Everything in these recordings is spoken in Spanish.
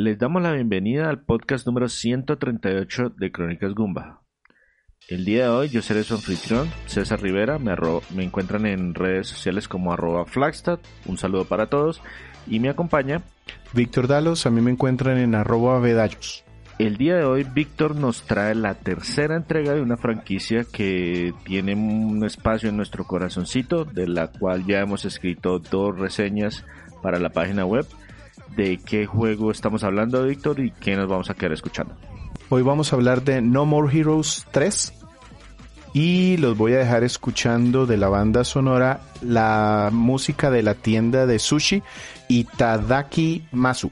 Les damos la bienvenida al podcast número 138 de Crónicas Gumba. El día de hoy yo seré su anfitrión, César Rivera, me, me encuentran en redes sociales como arroba Flagstad, un saludo para todos, y me acompaña Víctor Dalos, a mí me encuentran en arroba Vedallos. El día de hoy Víctor nos trae la tercera entrega de una franquicia que tiene un espacio en nuestro corazoncito, de la cual ya hemos escrito dos reseñas para la página web de qué juego estamos hablando, Víctor, y qué nos vamos a quedar escuchando. Hoy vamos a hablar de No More Heroes 3 y los voy a dejar escuchando de la banda sonora la música de la tienda de sushi Itadaki Masu.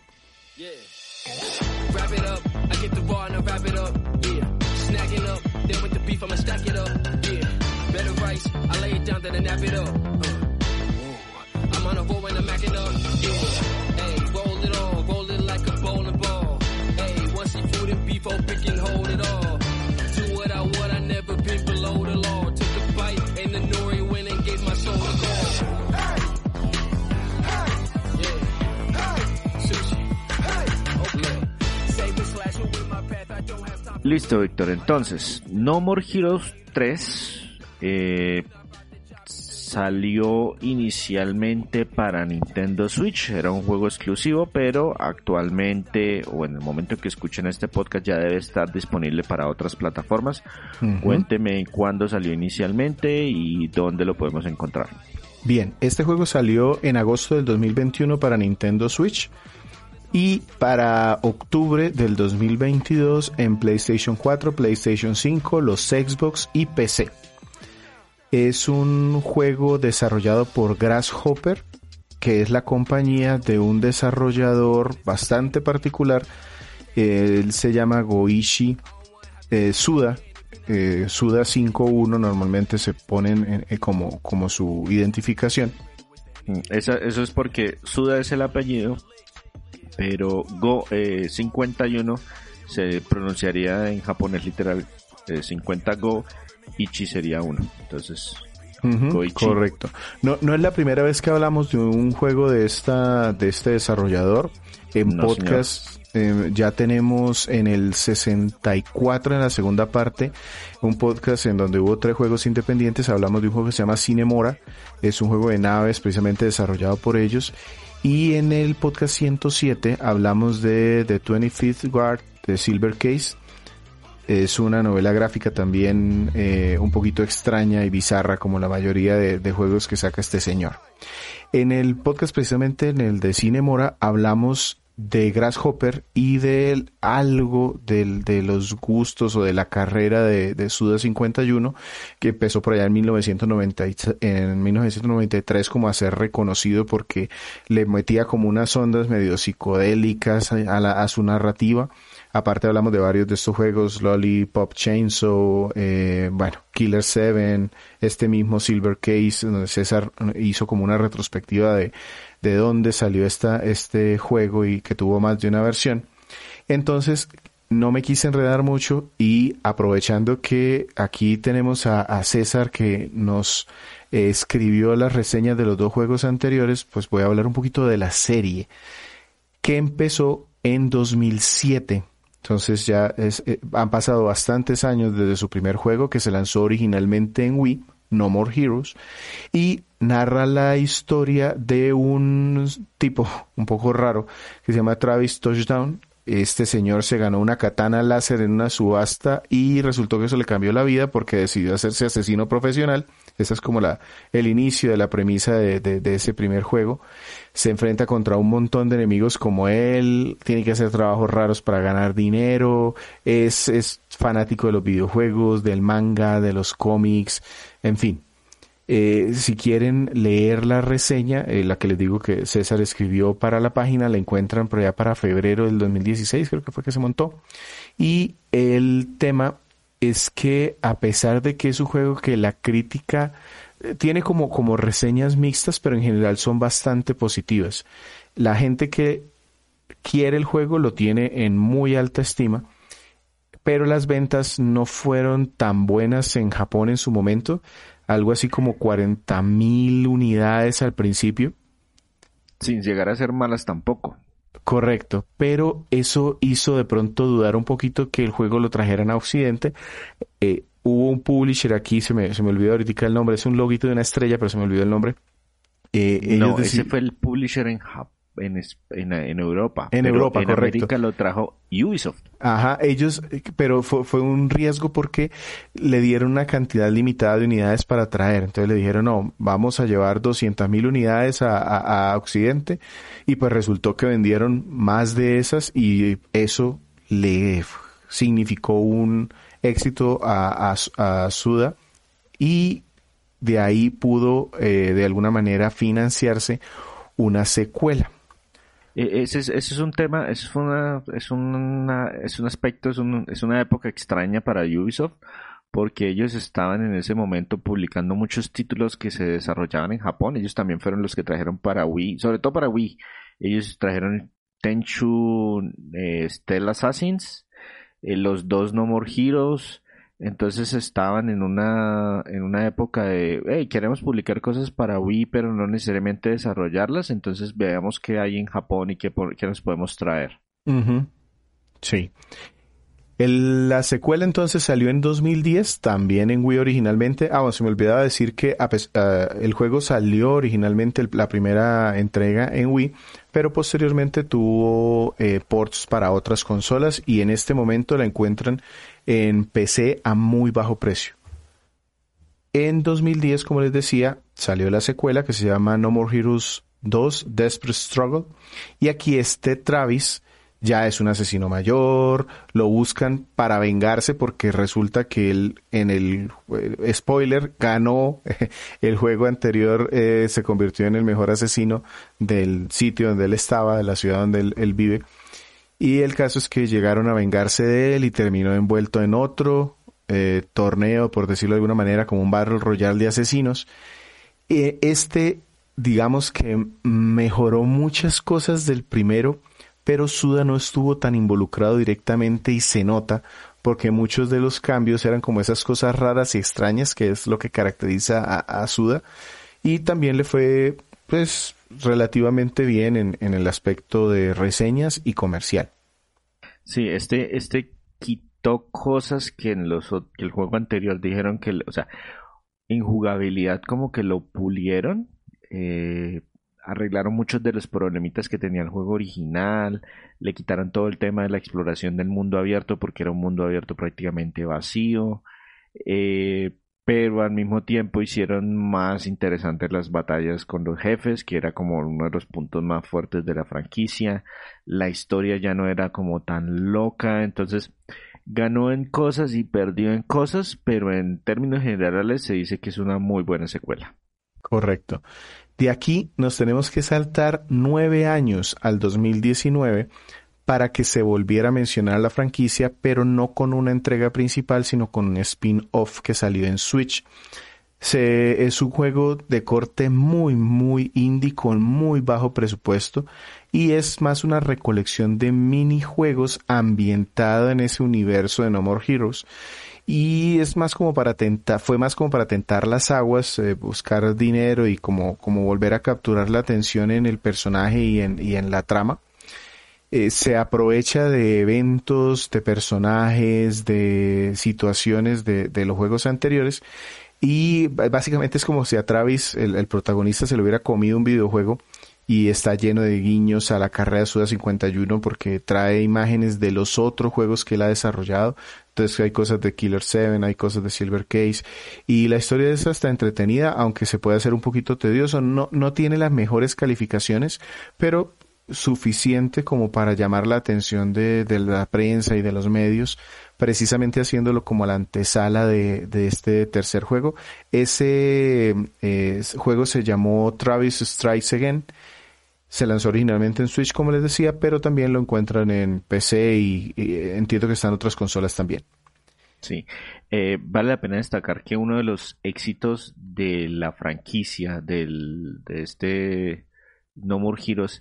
Listo, Víctor. Entonces, No More Heroes 3 eh, salió inicialmente para Nintendo Switch. Era un juego exclusivo, pero actualmente, o en el momento que escuchen este podcast, ya debe estar disponible para otras plataformas. Cuénteme cuándo salió inicialmente y dónde lo podemos encontrar. Bien, este juego salió en agosto del 2021 para Nintendo Switch y para octubre del 2022 en PlayStation 4, PlayStation 5, los Xbox y PC. Es un juego desarrollado por Grasshopper, que es la compañía de un desarrollador bastante particular. Él se llama Goichi eh, Suda. Eh, Suda 5.1 normalmente se ponen eh, como, como su identificación. Mm, eso es porque Suda es el apellido pero Go 51 eh, se pronunciaría en japonés literal 50 eh, Go, Ichi sería 1. Entonces, correcto. No, no es la primera vez que hablamos de un juego de esta de este desarrollador. En podcast eh, ya tenemos en el 64 en la segunda parte un podcast en donde hubo tres juegos independientes. Hablamos de un juego que se llama Cinemora. Es un juego de naves precisamente desarrollado por ellos y en el podcast 107 hablamos de The 25th Guard de Silver Case. Es una novela gráfica también eh, un poquito extraña y bizarra como la mayoría de, de, juegos que saca este señor. En el podcast precisamente en el de Cine Mora hablamos de Grasshopper y de algo del, de los gustos o de la carrera de, de, Suda 51 que empezó por allá en, 1990, en 1993 como a ser reconocido porque le metía como unas ondas medio psicodélicas a, su narrativa. Aparte hablamos de varios de estos juegos, Lollipop Chainsaw, eh, bueno, Killer 7, este mismo Silver Case, donde César hizo como una retrospectiva de de dónde salió esta, este juego y que tuvo más de una versión. Entonces, no me quise enredar mucho y aprovechando que aquí tenemos a, César que nos escribió las reseñas de los dos juegos anteriores, pues voy a hablar un poquito de la serie que empezó en 2007. Entonces ya es, eh, han pasado bastantes años desde su primer juego que se lanzó originalmente en Wii, No More Heroes, y narra la historia de un tipo un poco raro que se llama Travis Touchdown. Este señor se ganó una katana láser en una subasta y resultó que eso le cambió la vida porque decidió hacerse asesino profesional. Esa es como la, el inicio de la premisa de, de, ese primer juego. Se enfrenta contra un montón de enemigos como él, tiene que hacer trabajos raros para ganar dinero, es, es fanático de los videojuegos, del manga, de los cómics, en fin Eh, si quieren leer la reseña, eh, la que les digo que César escribió para la página, la encuentran para febrero del 2016, creo que fue que se montó. Y el tema es que a pesar de que es un juego que la crítica eh, tiene como, como reseñas mixtas, pero en general son bastante positivas. La gente que quiere el juego lo tiene en muy alta estima, pero las ventas no fueron tan buenas en Japón en su momento algo así como 40 mil unidades al principio. Sin llegar a ser malas tampoco. Correcto, pero eso hizo de pronto dudar un poquito que el juego lo trajeran a Occidente. Eh, hubo un publisher aquí, se me, se me olvidó ahorita el nombre, es un loguito de una estrella, pero se me olvidó el nombre. Eh, no, ese fue el publisher en Japón en, en, en Europa. En Europa, en correcto. América lo trajo Ubisoft. Ajá, ellos, pero fue, fue, un riesgo porque le dieron una cantidad limitada de unidades para traer. Entonces le dijeron, no, vamos a llevar 200 mil unidades a, a, a, Occidente. Y pues resultó que vendieron más de esas y eso le significó un éxito a, a, a Suda. Y de ahí pudo eh, de alguna manera financiarse una secuela. E, ese es, ese es un tema, es, una, es, una, es un aspecto, es, un, es una época extraña para Ubisoft porque ellos estaban en ese momento publicando muchos títulos que se desarrollaban en Japón. Ellos también fueron los que trajeron para Wii, sobre todo para Wii. Ellos trajeron Tenchu eh, Assassins, eh, los dos No More Heroes, entonces estaban en una, en una época de, hey, queremos publicar cosas para Wii, pero no necesariamente desarrollarlas, entonces veamos qué hay en Japón y qué, qué nos podemos traer. Sí. El, la secuela entonces salió en 2010, también en Wii originalmente. Ah, bueno, se me olvidaba decir que uh, el juego salió originalmente la primera entrega en Wii, pero posteriormente tuvo eh, ports para otras consolas y en este momento la encuentran en PC a muy bajo precio. En 2010, como les decía, salió la secuela que se llama No More Heroes 2 Desperate Struggle y aquí este Travis ya es un asesino mayor, lo buscan para vengarse porque resulta que él en el eh, spoiler ganó el juego anterior, eh, se convirtió en el mejor asesino del sitio donde él estaba, de la ciudad donde él, él, vive. Y el caso es que llegaron a vengarse de él y terminó envuelto en otro eh, torneo, por decirlo de alguna manera, como un Battle Royale de asesinos. este, digamos que mejoró muchas cosas del primero, pero Suda no estuvo tan involucrado directamente y se nota porque muchos de los cambios eran como esas cosas raras y extrañas que es lo que caracteriza a, a Suda y también le fue pues relativamente bien en, en, el aspecto de reseñas y comercial. Sí, este, este quitó cosas que en los que el juego anterior dijeron que, o sea, en jugabilidad como que lo pulieron, eh, arreglaron muchos de los problemitas que tenía el juego original, le quitaron todo el tema de la exploración del mundo abierto porque era un mundo abierto prácticamente vacío, eh, pero al mismo tiempo hicieron más interesantes las batallas con los jefes, que era como uno de los puntos más fuertes de la franquicia, la historia ya no era como tan loca, entonces ganó en cosas y perdió en cosas, pero en términos generales se dice que es una muy buena secuela. Correcto. De aquí nos tenemos que saltar nueve años al 2019 para que se volviera a mencionar la franquicia, pero no con una entrega principal, sino con un spin-off que salió en Switch. Se, es un juego de corte muy, muy indie con muy bajo presupuesto y es más una recolección de minijuegos ambientado en ese universo de No More Heroes y es más como para tentar, fue más como para tentar las aguas, eh, buscar dinero y como, como volver a capturar la atención en el personaje y en, y en la trama. Eh, se aprovecha de eventos, de personajes, de situaciones de, los juegos anteriores y básicamente es como si a Travis, el, protagonista, se le hubiera comido un videojuego y está lleno de guiños a la carrera de Suda 51 porque trae imágenes de los otros juegos que él ha desarrollado. Entonces hay cosas de Killer 7, hay cosas de Silver Case y la historia de esa está entretenida, aunque se puede hacer un poquito tedioso. No, no tiene las mejores calificaciones, pero suficiente como para llamar la atención de, la prensa y de los medios, precisamente haciéndolo como la antesala de, este tercer juego. Ese eh, juego se llamó Travis Strikes Again. Se lanzó originalmente en Switch, como les decía, pero también lo encuentran en PC y, entiendo que están otras consolas también. Sí, eh, vale la pena destacar que uno de los éxitos de la franquicia del, de este No More Heroes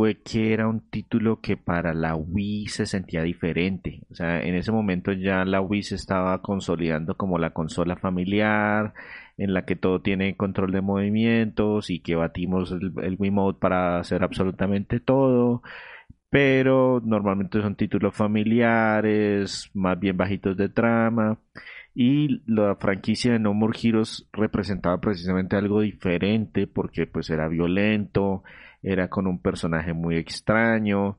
fue que era un título que para la Wii se sentía diferente. O sea, en ese momento ya la Wii se estaba consolidando como la consola familiar, en la que todo tiene control de movimientos y que batimos el, el Mode para hacer absolutamente todo. Pero normalmente son títulos familiares, más bien bajitos de trama. Y la franquicia de No More Heroes representaba precisamente algo diferente porque pues era violento, era con un personaje muy extraño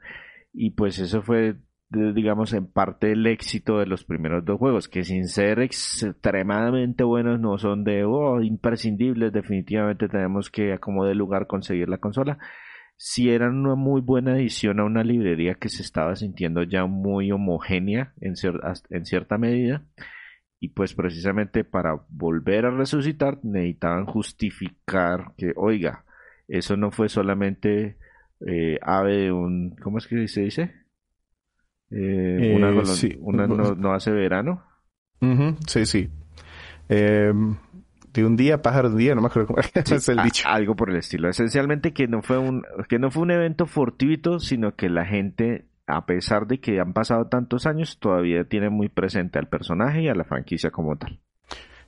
y pues eso fue digamos en parte el éxito de los primeros dos juegos que sin ser extremadamente buenos no son de oh, imprescindibles definitivamente tenemos que como de lugar conseguir la consola si eran una muy buena edición a una librería que se estaba sintiendo ya muy homogénea en, en cierta medida y pues precisamente para volver a resucitar necesitaban justificar que oiga eso no fue solamente eh, ave de un, ¿cómo es que se dice? Eh, una, eh, una no, hace verano. Sí, sí. Em, de un día, pájaro de un día, no me acuerdo cómo es el dicho. algo por el estilo. Esencialmente que no fue un, que no fue un evento fortuito, sino que la gente, a pesar de que han pasado tantos años, todavía tiene muy presente al personaje y a la franquicia como tal.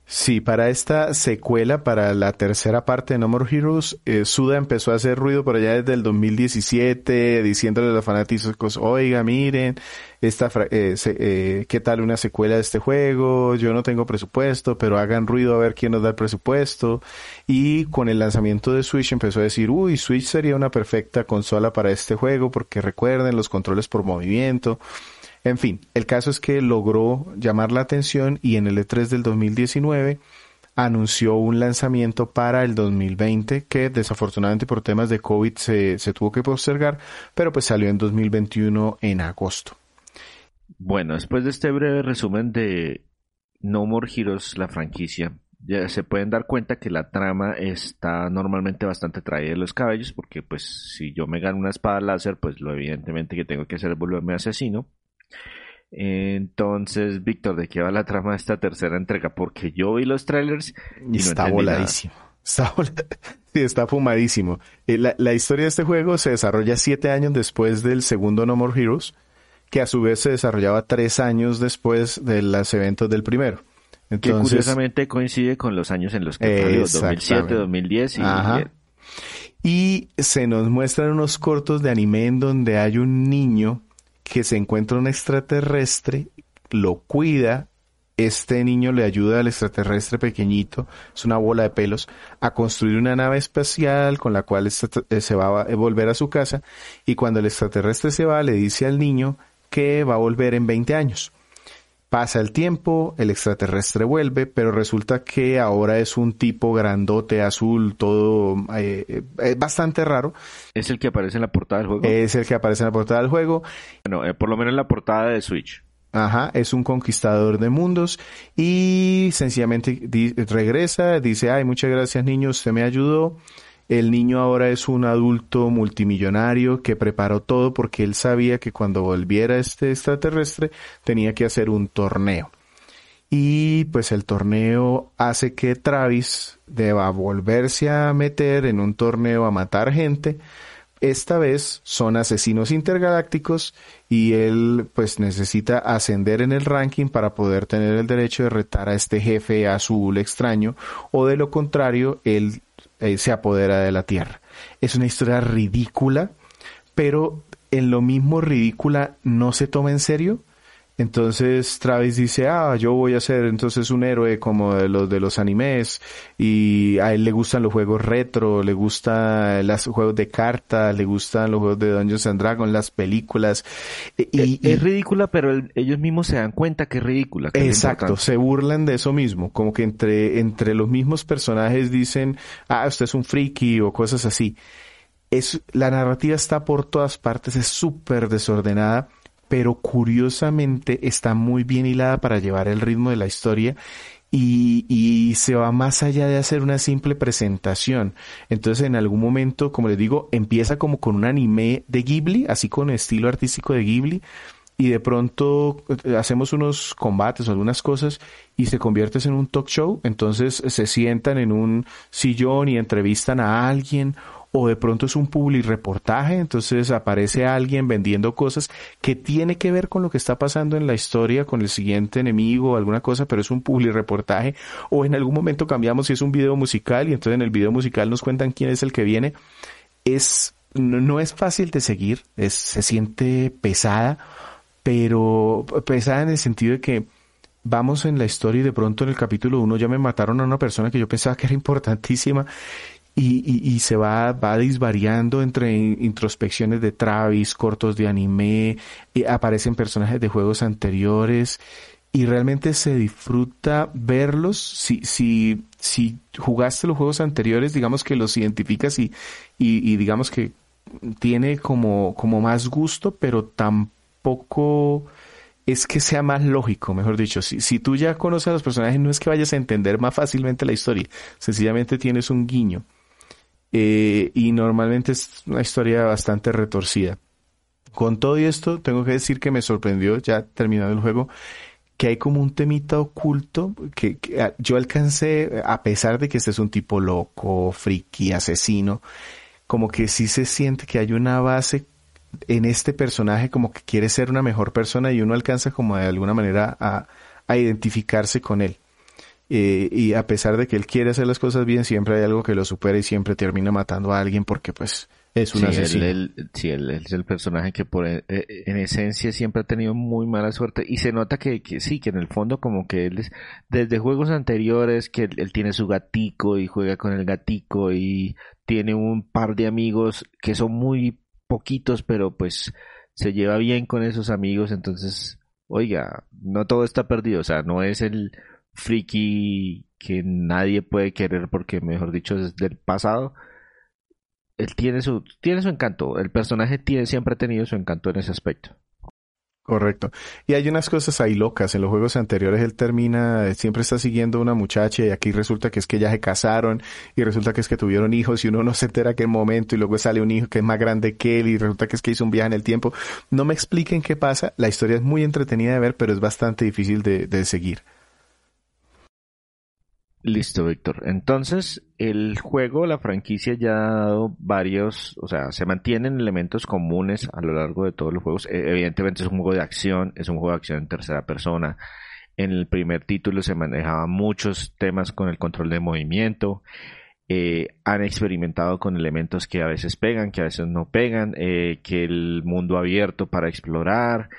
Sí, para esta secuela, para la tercera parte de No More Heroes, eh, Suda empezó a hacer ruido por allá desde el 2017, diciéndole a los fanáticos, oiga, miren, esta, eh, eh, ¿qué tal una secuela de este juego? Yo no tengo presupuesto, pero hagan ruido a ver quién nos da el presupuesto. Y con el lanzamiento de Switch empezó a decir, uy, Switch sería una perfecta consola para este juego, porque recuerden los controles por movimiento. En fin, el caso es que logró llamar la atención y en el E3 del 2019 anunció un lanzamiento para el 2020 que desafortunadamente por temas de COVID se, tuvo que postergar, pero pues salió en 2021 en agosto. Bueno, después de este breve resumen de No More Heroes, la franquicia, ya se pueden dar cuenta que la trama está normalmente bastante traída de los cabellos, porque pues si yo me gano una espada láser, pues lo evidentemente que tengo que hacer es volverme asesino. Entonces, Víctor, ¿de qué va la trama de esta tercera entrega? Porque yo vi los trailers y está voladísimo. Está, sí, está fumadísimo. Eh, la, la, historia de este juego se desarrolla siete años después del segundo No More Heroes, que a su vez se desarrollaba tres años después de los eventos del primero. Entonces, que curiosamente coincide con los años en los que salió, 2007, 2010 y... Y se nos muestran unos cortos de anime en donde hay un niño que se encuentra un extraterrestre, lo cuida, este niño le ayuda al extraterrestre pequeñito, es una bola de pelos, a construir una nave espacial con la cual eh, se va a volver a su casa y cuando el extraterrestre se va le dice al niño que va a volver en 20 años. Pasa el tiempo, el extraterrestre vuelve, pero resulta que ahora es un tipo grandote, azul, todo eh, eh, bastante raro. ¿Es el que aparece en la portada del juego? Es el que aparece en la portada del juego. Bueno, eh, por lo menos en la portada de Switch. Ajá, es un conquistador de mundos y sencillamente regresa, dice, ay, muchas gracias niños, usted me ayudó. El niño ahora es un adulto multimillonario que preparó todo porque él sabía que cuando volviera este extraterrestre tenía que hacer un torneo. Y pues el torneo hace que Travis deba volverse a meter en un torneo a matar gente. Esta vez son asesinos intergalácticos y él pues necesita ascender en el ranking para poder tener el derecho de retar a este jefe azul extraño o de lo contrario él eh, se apodera de la tierra. Es una historia ridícula, pero en lo mismo ridícula no se toma en serio entonces Travis dice, ah, yo voy a ser entonces un héroe como de los de los animes y a él le gustan los juegos retro, le gustan los juegos de cartas, le gustan los juegos de Dungeons and Dragons, las películas. E, y, es, ridícula, pero ellos mismos se dan cuenta que es ridícula. exacto, se burlan de eso mismo, como que entre, entre los mismos personajes dicen, ah, usted es un friki o cosas así es, la narrativa está por todas partes, es súper desordenada, pero curiosamente está muy bien hilada para llevar el ritmo de la historia y, se va más allá de hacer una simple presentación. Entonces en algún momento, como les digo, empieza como con un anime de Ghibli, así con estilo artístico de Ghibli, y de pronto eh, hacemos unos combates o algunas cosas y se convierte en un talk show, entonces se sientan en un sillón y entrevistan a alguien o de pronto es un public reportaje, entonces aparece alguien vendiendo cosas que tiene que ver con lo que está pasando en la historia, con el siguiente enemigo o alguna cosa, pero es un public reportaje, o en algún momento cambiamos si es un video musical y entonces en el video musical nos cuentan quién es el que viene. Es, no, es fácil de seguir, se siente pesada, pero pesada en el sentido de que vamos en la historia y de pronto en el capítulo 1 ya me mataron a una persona que yo pensaba que era importantísima y, y, se va, va disvariando entre introspecciones de Travis, cortos de anime, y aparecen personajes de juegos anteriores y realmente se disfruta verlos. Si, si, si jugaste los juegos anteriores, digamos que los identificas y, y, y digamos que tiene como, como más gusto, pero tampoco es que sea más lógico, mejor dicho. Si, si tú ya conoces a los personajes, no es que vayas a entender más fácilmente la historia, sencillamente tienes un guiño. Eh, y normalmente es una historia bastante retorcida. Con todo esto, tengo que decir que me sorprendió, ya terminado el juego, que hay como un temita oculto que, ah, yo alcancé, a pesar de que este es un tipo loco, friki, asesino, como que sí se siente que hay una base en este personaje como que quiere ser una mejor persona y uno alcanza como de alguna manera a, a identificarse con él. Eh, y a pesar de que él quiere hacer las cosas bien, siempre hay algo que lo supera y siempre termina matando a alguien porque pues es un asesino. sí, él, es el personaje que por eh, eh, en esencia siempre ha tenido muy mala suerte y se nota que, que sí, que en el fondo como que él es, desde juegos anteriores que él, tiene su gatico y juega con el gatico y tiene un par de amigos que son muy poquitos pero pues se lleva bien con esos amigos entonces oiga, no todo está perdido, o sea, no es el friki que nadie puede querer porque, mejor dicho, es del pasado. Él tiene su, tiene su encanto. El personaje tiene, siempre ha tenido su encanto en ese aspecto. Correcto. Y hay unas cosas ahí locas. En los juegos anteriores él termina, siempre está siguiendo a una muchacha y aquí resulta que es que ya se casaron y resulta que es que tuvieron hijos y uno no se entera qué momento y luego sale un hijo que es más grande que él y resulta que es que hizo un viaje en el tiempo. No me expliquen qué pasa. La historia es muy entretenida de ver, pero es bastante difícil de seguir. Listo, Víctor. Entonces, el juego, la franquicia ya ha dado varios, o sea, se mantienen elementos comunes a lo largo de todos los juegos. E, evidentemente es un juego de acción, es un juego de acción en tercera persona. En el primer título se manejaban muchos temas con el control de movimiento. Eh, han experimentado con elementos que a veces pegan, que a veces no pegan, eh, que el mundo abierto para explorar,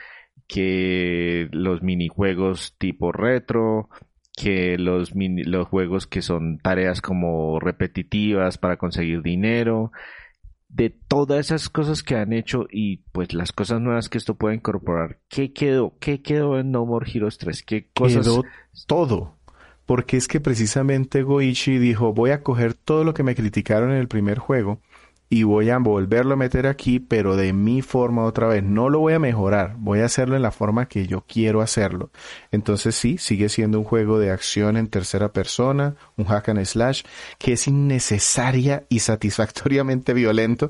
que los minijuegos tipo retro, que los, los juegos que son tareas como repetitivas para conseguir dinero, de todas esas cosas que han hecho y pues las cosas nuevas que esto puede incorporar, ¿qué quedó? ¿Qué quedó en No More Heroes 3? ¿Qué cosas? Quedó todo. Porque es que precisamente Goichi dijo, voy a coger todo lo que me criticaron en el primer juego y voy a volverlo a meter aquí, pero de mi forma otra vez. No lo voy a mejorar, voy a hacerlo en la forma que yo quiero hacerlo. Entonces sí, sigue siendo un juego de acción en tercera persona, un hack and slash, que es innecesaria y satisfactoriamente violento.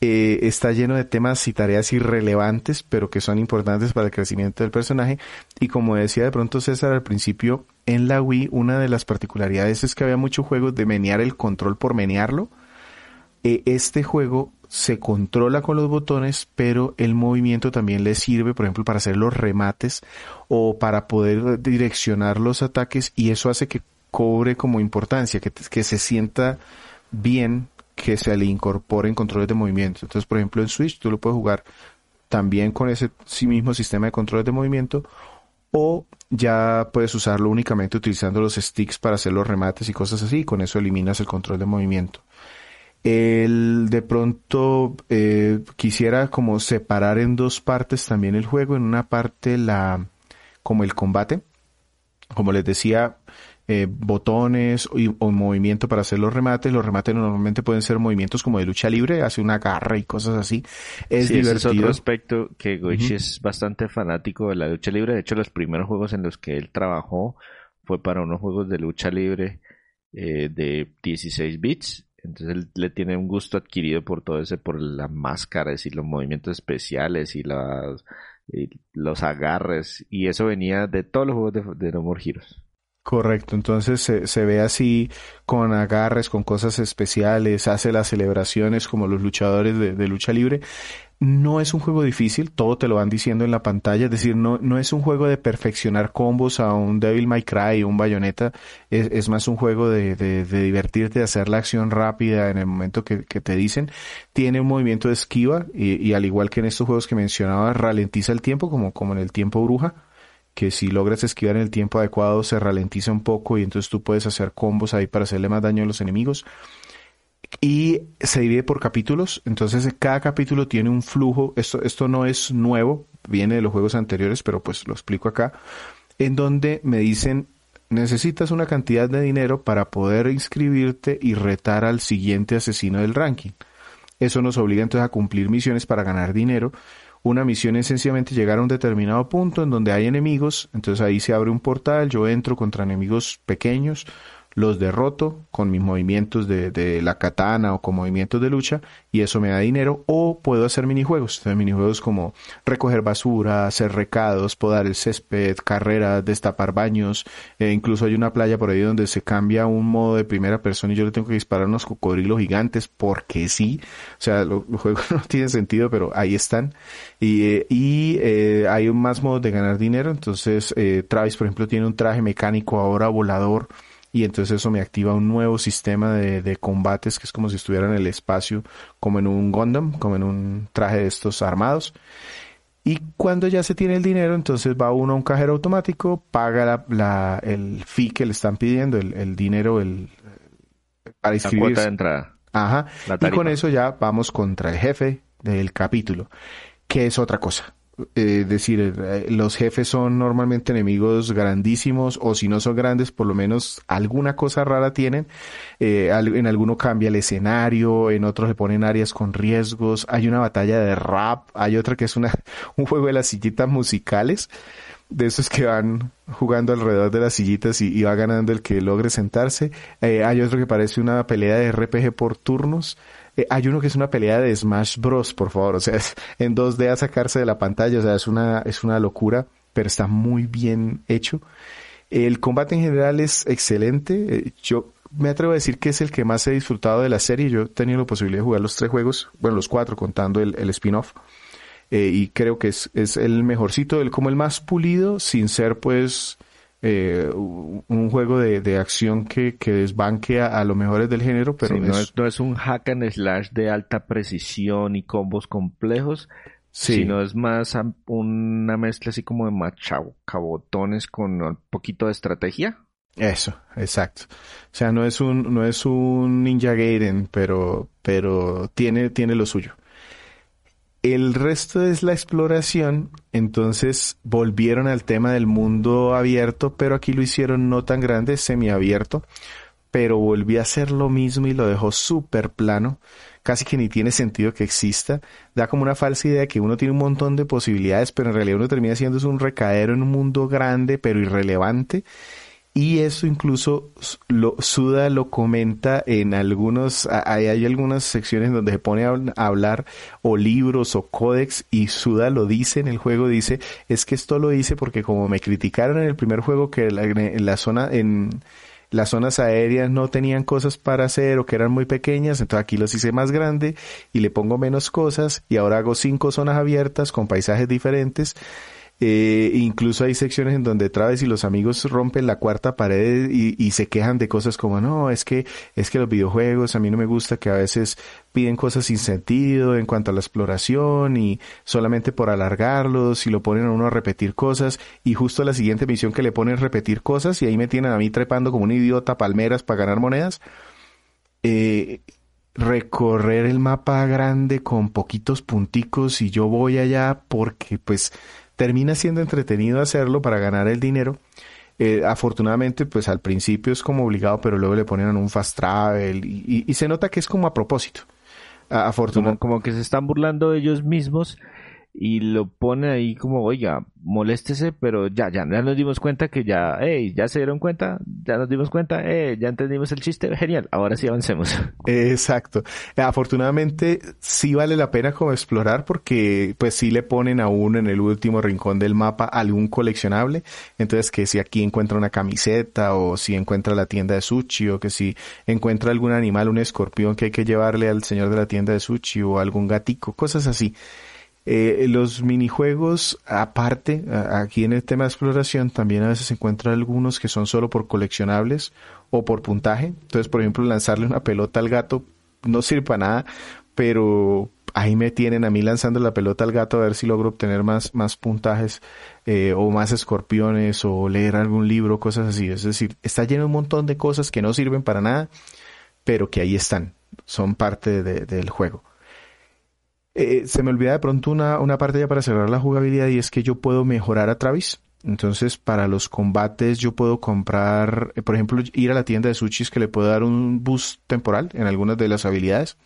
Eh, está lleno de temas y tareas irrelevantes, pero que son importantes para el crecimiento del personaje. Y como decía de pronto César al principio, en la Wii una de las particularidades es que había muchos juegos de menear el control por menearlo este juego se controla con los botones, pero el movimiento también le sirve, por ejemplo, para hacer los remates o para poder direccionar los ataques y eso hace que cobre como importancia, que, que se sienta bien que se le incorporen controles de movimiento. Entonces, por ejemplo, en Switch tú lo puedes jugar también con ese sí mismo sistema de controles de movimiento o ya puedes usarlo únicamente utilizando los sticks para hacer los remates y cosas así y con eso eliminas el control de movimiento. Él de pronto eh, quisiera como separar en dos partes también el juego. En una parte la como el combate. Como les decía, eh, botones o movimiento para hacer los remates. Los remates normalmente pueden ser movimientos como de lucha libre, hace una garra y cosas así. Es divertido. es otro aspecto que Goichi es bastante fanático de la lucha libre. De hecho, los primeros juegos en los que él trabajó fue para unos juegos de lucha libre eh, de 16 bits. Entonces él le tiene un gusto adquirido por todo ese, por las máscaras y los movimientos especiales y, las, los agarres. Y eso venía de todos los juegos de, de No More Heroes. Correcto, entonces se, se, ve así con agarres, con cosas especiales, hace las celebraciones como los luchadores de, de, lucha libre. No es un juego difícil, todo te lo van diciendo en la pantalla, es decir, no, no es un juego de perfeccionar combos a un Devil May Cry, un Bayonetta, es, es más un juego de, de, divertirte, de hacer la acción rápida en el momento que, que te dicen. Tiene un movimiento de esquiva y, y, al igual que en estos juegos que mencionaba, ralentiza el tiempo como, como en el tiempo bruja que si logras esquivar en el tiempo adecuado se ralentiza un poco y entonces tú puedes hacer combos ahí para hacerle más daño a los enemigos. Y se divide por capítulos, entonces cada capítulo tiene un flujo, esto, esto no es nuevo, viene de los juegos anteriores, pero pues lo explico acá, en donde me dicen necesitas una cantidad de dinero para poder inscribirte y retar al siguiente asesino del ranking. Eso nos obliga entonces a cumplir misiones para ganar dinero. Una misión es sencillamente llegar a un determinado punto en donde hay enemigos, entonces ahí se abre un portal, yo entro contra enemigos pequeños, los derroto con mis movimientos de, la katana o con movimientos de lucha y eso me da dinero o puedo hacer minijuegos, minijuegos como recoger basura, hacer recados, podar el césped, carreras, destapar baños, e incluso hay una playa por ahí donde se cambia un modo de primera persona y yo le tengo que disparar unos cocodrilos gigantes porque sí, o sea, los juegos no tienen sentido pero ahí están. Y, eh, y eh, hay más modos de ganar dinero, entonces eh, Travis por ejemplo tiene un traje mecánico ahora volador y entonces eso me activa un nuevo sistema de, de, combates que es como si estuviera en el espacio, como en un Gundam, como en un traje de estos armados. Y cuando ya se tiene el dinero, entonces va uno a un cajero automático, paga la, la el fee que le están pidiendo, el, el dinero, el para inscribirse. La cuota de entrada. Ajá. Y con eso ya vamos contra el jefe del capítulo, que es otra cosa eh, decir, eh, los jefes son normalmente enemigos grandísimos o si no son grandes, por lo menos alguna cosa rara tienen. Eh, en alguno cambia el escenario, en otros se ponen áreas con riesgos. Hay una batalla de rap, hay otra que es una, un juego de las sillitas musicales de esos que van jugando alrededor de las sillitas y, y va ganando el que logre sentarse. Eh, hay otro que parece una pelea de RPG por turnos. Eh, hay uno que es una pelea de Smash Bros, por favor, o sea, es en 2D a sacarse de la pantalla, o sea, es una, es una locura, pero está muy bien hecho. El combate en general es excelente. Eh, yo me atrevo a decir que es el que más he disfrutado de la serie. Yo he tenido la posibilidad de jugar los tres juegos, bueno, los cuatro contando el, el spin-off. Eh, y creo que es, es el mejorcito, el, como el más pulido, sin ser pues eh, un juego de, de acción que, que desbanque a, a, lo mejores del género, pero sí, no, es, no, es, un hack and slash de alta precisión y combos complejos, sí. sino es más una mezcla así como de machacabotones con un poquito de estrategia. Eso, exacto. O sea, no es un, no es un Ninja Gaiden, pero, pero tiene, tiene lo suyo. El resto es la exploración, entonces volvieron al tema del mundo abierto, pero aquí lo hicieron no tan grande, semiabierto, pero volví a hacer lo mismo y lo dejó súper plano, casi que ni tiene sentido que exista, da como una falsa idea que uno tiene un montón de posibilidades, pero en realidad uno termina siendo un recadero en un mundo grande, pero irrelevante, y eso incluso lo, Suda lo comenta en algunos, hay, hay algunas secciones donde se pone a hablar o libros o códex y Suda lo dice en el juego, dice, es que esto lo hice porque como me criticaron en el primer juego que la, la zona, en las zonas aéreas no tenían cosas para hacer o que eran muy pequeñas, entonces aquí los hice más grande y le pongo menos cosas y ahora hago cinco zonas abiertas con paisajes diferentes eh, incluso hay secciones en donde Travis y los amigos rompen la cuarta pared y, se quejan de cosas como, no, es que, es que los videojuegos, a mí no me gusta que a veces piden cosas sin sentido en cuanto a la exploración y solamente por alargarlos y lo ponen a uno a repetir cosas y justo la siguiente misión que le ponen repetir cosas y ahí me tienen a mí trepando como un idiota palmeras para ganar monedas. Eh, recorrer el mapa grande con poquitos punticos y yo voy allá porque pues termina siendo entretenido hacerlo para ganar el dinero. Eh, afortunadamente, pues al principio es como obligado, pero luego le ponen un fast travel y, se nota que es como a propósito. Afortunadamente. como que se están burlando ellos mismos y lo pone ahí como, oiga, moléstese, pero ya, ya, ya nos dimos cuenta que ya, hey, ya se dieron cuenta, ya nos dimos cuenta, hey, ya entendimos el chiste, genial, ahora sí avancemos. Exacto. Afortunadamente sí vale la pena como explorar porque pues sí le ponen a uno en el último rincón del mapa algún coleccionable, entonces que si aquí encuentra una camiseta o si encuentra la tienda de sushi o que si encuentra algún animal, un escorpión que hay que llevarle al señor de la tienda de sushi o algún gatico, cosas así. Eh, los minijuegos, aparte, aquí en el tema de exploración, también a veces se encuentran algunos que son solo por coleccionables o por puntaje. Entonces, por ejemplo, lanzarle una pelota al gato no sirve para nada, pero ahí me tienen a mí lanzando la pelota al gato a ver si logro obtener más, más puntajes eh, o más escorpiones o leer algún libro, cosas así. Es decir, está lleno de un montón de cosas que no sirven para nada, pero que ahí están, son parte del juego. Eh, se me olvida de pronto una, una parte ya para cerrar la jugabilidad y es que yo puedo mejorar a Travis. Entonces, para los combates yo puedo comprar, eh, por ejemplo, ir a la tienda de sushis que le puedo dar un boost temporal en algunas de las habilidades.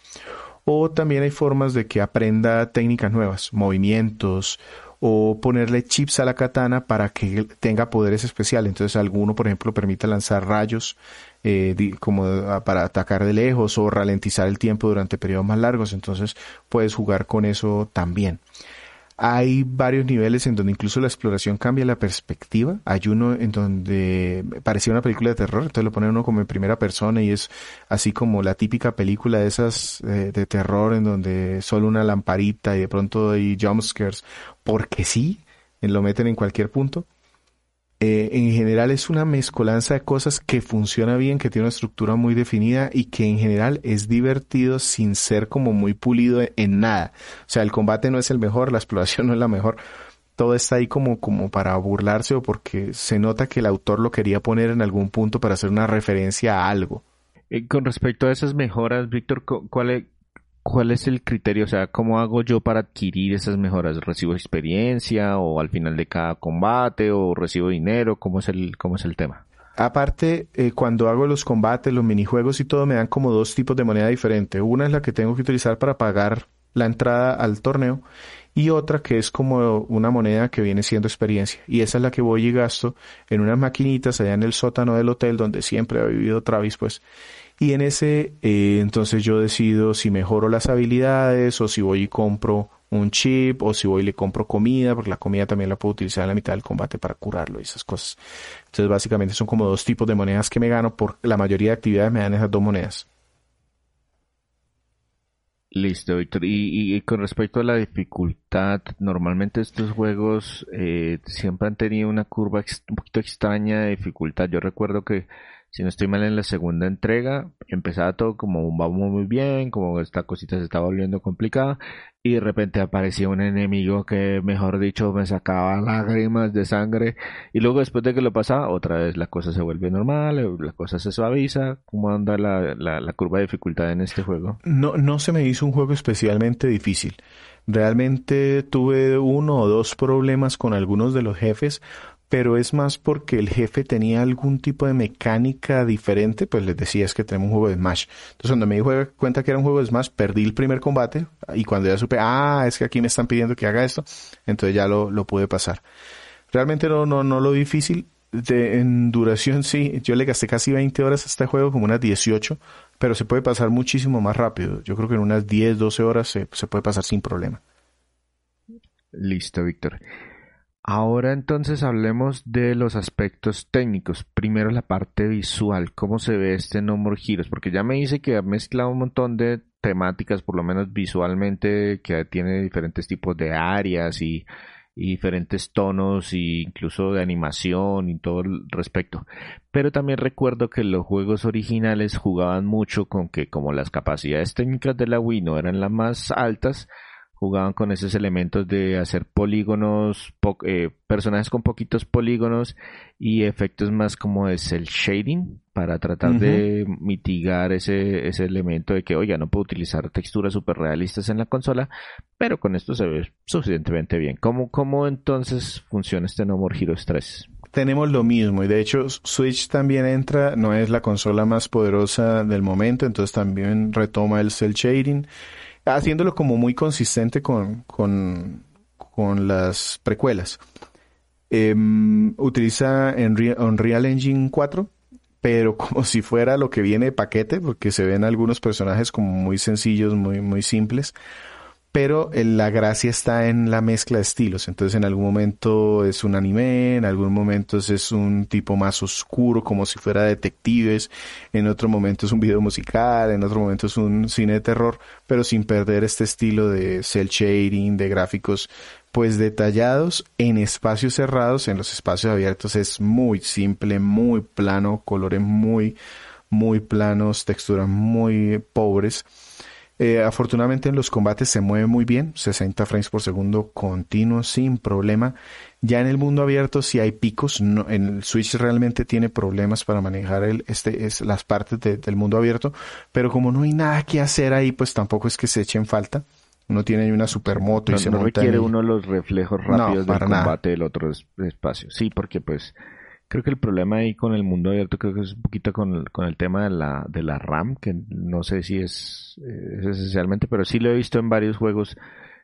O también hay formas de que aprenda técnicas nuevas, movimientos o ponerle chips a la katana para que tenga poderes especiales. Entonces, alguno, por ejemplo, permite lanzar rayos eh, como ah, para atacar de lejos o ralentizar el tiempo durante periodos más largos. Entonces puedes jugar con eso también. Hay varios niveles en donde incluso la exploración cambia la perspectiva. Hay uno en donde parecía una película de terror, entonces lo pone uno como en primera persona y es así como la típica película de esas eh, de terror en donde solo una lamparita y de pronto hay jumpscares, porque sí, lo meten en cualquier punto. Eh, en general es una mezcolanza de cosas que funciona bien, que tiene una estructura muy definida y que en general es divertido sin ser como muy pulido en nada. O sea, el combate no es el mejor, la exploración no es la mejor. Todo está ahí como, como para burlarse o porque se nota que el autor lo quería poner en algún punto para hacer una referencia a algo. Eh, con respecto a esas mejoras, Víctor, ¿cuál es, ¿Cuál es el criterio? O sea, ¿cómo hago yo para adquirir esas mejoras? ¿Recibo experiencia o al final de cada combate o recibo dinero? ¿Cómo es el, cómo es el tema? Aparte, eh, cuando hago los combates, los minijuegos y todo, me dan como dos tipos de moneda diferente. Una es la que tengo que utilizar para pagar la entrada al torneo y otra que es como una moneda que viene siendo experiencia. Y esa es la que voy y gasto en unas maquinitas allá en el sótano del hotel donde siempre ha vivido Travis, pues. Y en ese, eh, entonces yo decido si mejoro las habilidades o si voy y compro un chip o si voy y le compro comida, porque la comida también la puedo utilizar en la mitad del combate para curarlo y esas cosas. Entonces básicamente son como dos tipos de monedas que me gano, por la mayoría de actividades me dan esas dos monedas. Listo, Víctor. Y, con respecto a la dificultad, normalmente estos juegos eh, siempre han tenido una curva un poquito extraña de dificultad. Yo recuerdo que si no estoy mal en la segunda entrega, empezaba todo como vamos muy bien, como esta cosita se estaba volviendo complicada y de repente aparecía un enemigo que, mejor dicho, me sacaba lágrimas de sangre y luego después de que lo pasaba, otra vez la cosa se vuelve normal, la cosa se suaviza. ¿Cómo anda la, la, la curva de dificultad en este juego? No, no se me hizo un juego especialmente difícil. Realmente tuve uno o dos problemas con algunos de los jefes, pero es más porque el jefe tenía algún tipo de mecánica diferente, pues les decía es que tenemos un juego de Smash. Entonces cuando me di cuenta que era un juego de Smash, perdí el primer combate y cuando ya supe, ah, es que aquí me están pidiendo que haga esto, entonces ya lo, lo pude pasar. Realmente no, no, no lo difícil, en duración sí, yo le gasté casi 20 horas a este juego, como unas 18, pero se puede pasar muchísimo más rápido. Yo creo que en unas 10, 12 horas se puede pasar sin problema. Listo, Víctor. Ahora entonces hablemos de los aspectos técnicos. Primero la parte visual, cómo se ve este No More Heroes, porque ya me dice que ha mezclado un montón de temáticas, por lo menos visualmente, que tiene diferentes tipos de áreas y, diferentes tonos e incluso de animación y todo el respecto. Pero también recuerdo que los juegos originales jugaban mucho con que como las capacidades técnicas de la Wii no eran las más altas, jugaban con esos elementos de hacer polígonos, eh, personajes con poquitos polígonos y efectos más como de cel shading para tratar de mitigar ese, ese elemento de que, oiga, no puedo utilizar texturas super realistas en la consola, pero con esto se ve suficientemente bien. ¿Cómo, cómo entonces funciona este No More Heroes 3? tenemos lo mismo y de hecho Switch también entra, no es la consola más poderosa del momento, entonces también retoma el cel shading, haciéndolo como muy consistente con, con, con las precuelas. Em, utiliza Unreal Engine 4, pero como si fuera lo que viene de paquete, porque se ven algunos personajes como muy sencillos, muy, muy simples pero la gracia está en la mezcla de estilos. Entonces en algún momento es un anime, en algún momento es un tipo más oscuro, como si fuera detectives, en otro momento es un video musical, en otro momento es un cine de terror, pero sin perder este estilo de cel shading, de gráficos pues detallados en espacios cerrados, en los espacios abiertos es muy simple, muy plano, colores muy, muy planos, texturas muy pobres eh, afortunadamente en los combates se mueve muy bien, 60 frames por segundo continuo sin problema. Ya en el mundo abierto si hay picos, no, en el Switch realmente tiene problemas para manejar el, este, es, las partes del mundo abierto, pero como no hay nada que hacer ahí, pues tampoco es que se echen falta. Uno tiene una supermoto y se no requiere uno los reflejos rápidos del combate del otro espacio. Sí, porque pues Creo que el problema ahí con el mundo abierto creo que es un poquito con el, con el tema de la, de la RAM, que no sé si es, esencialmente, pero sí lo he visto en varios juegos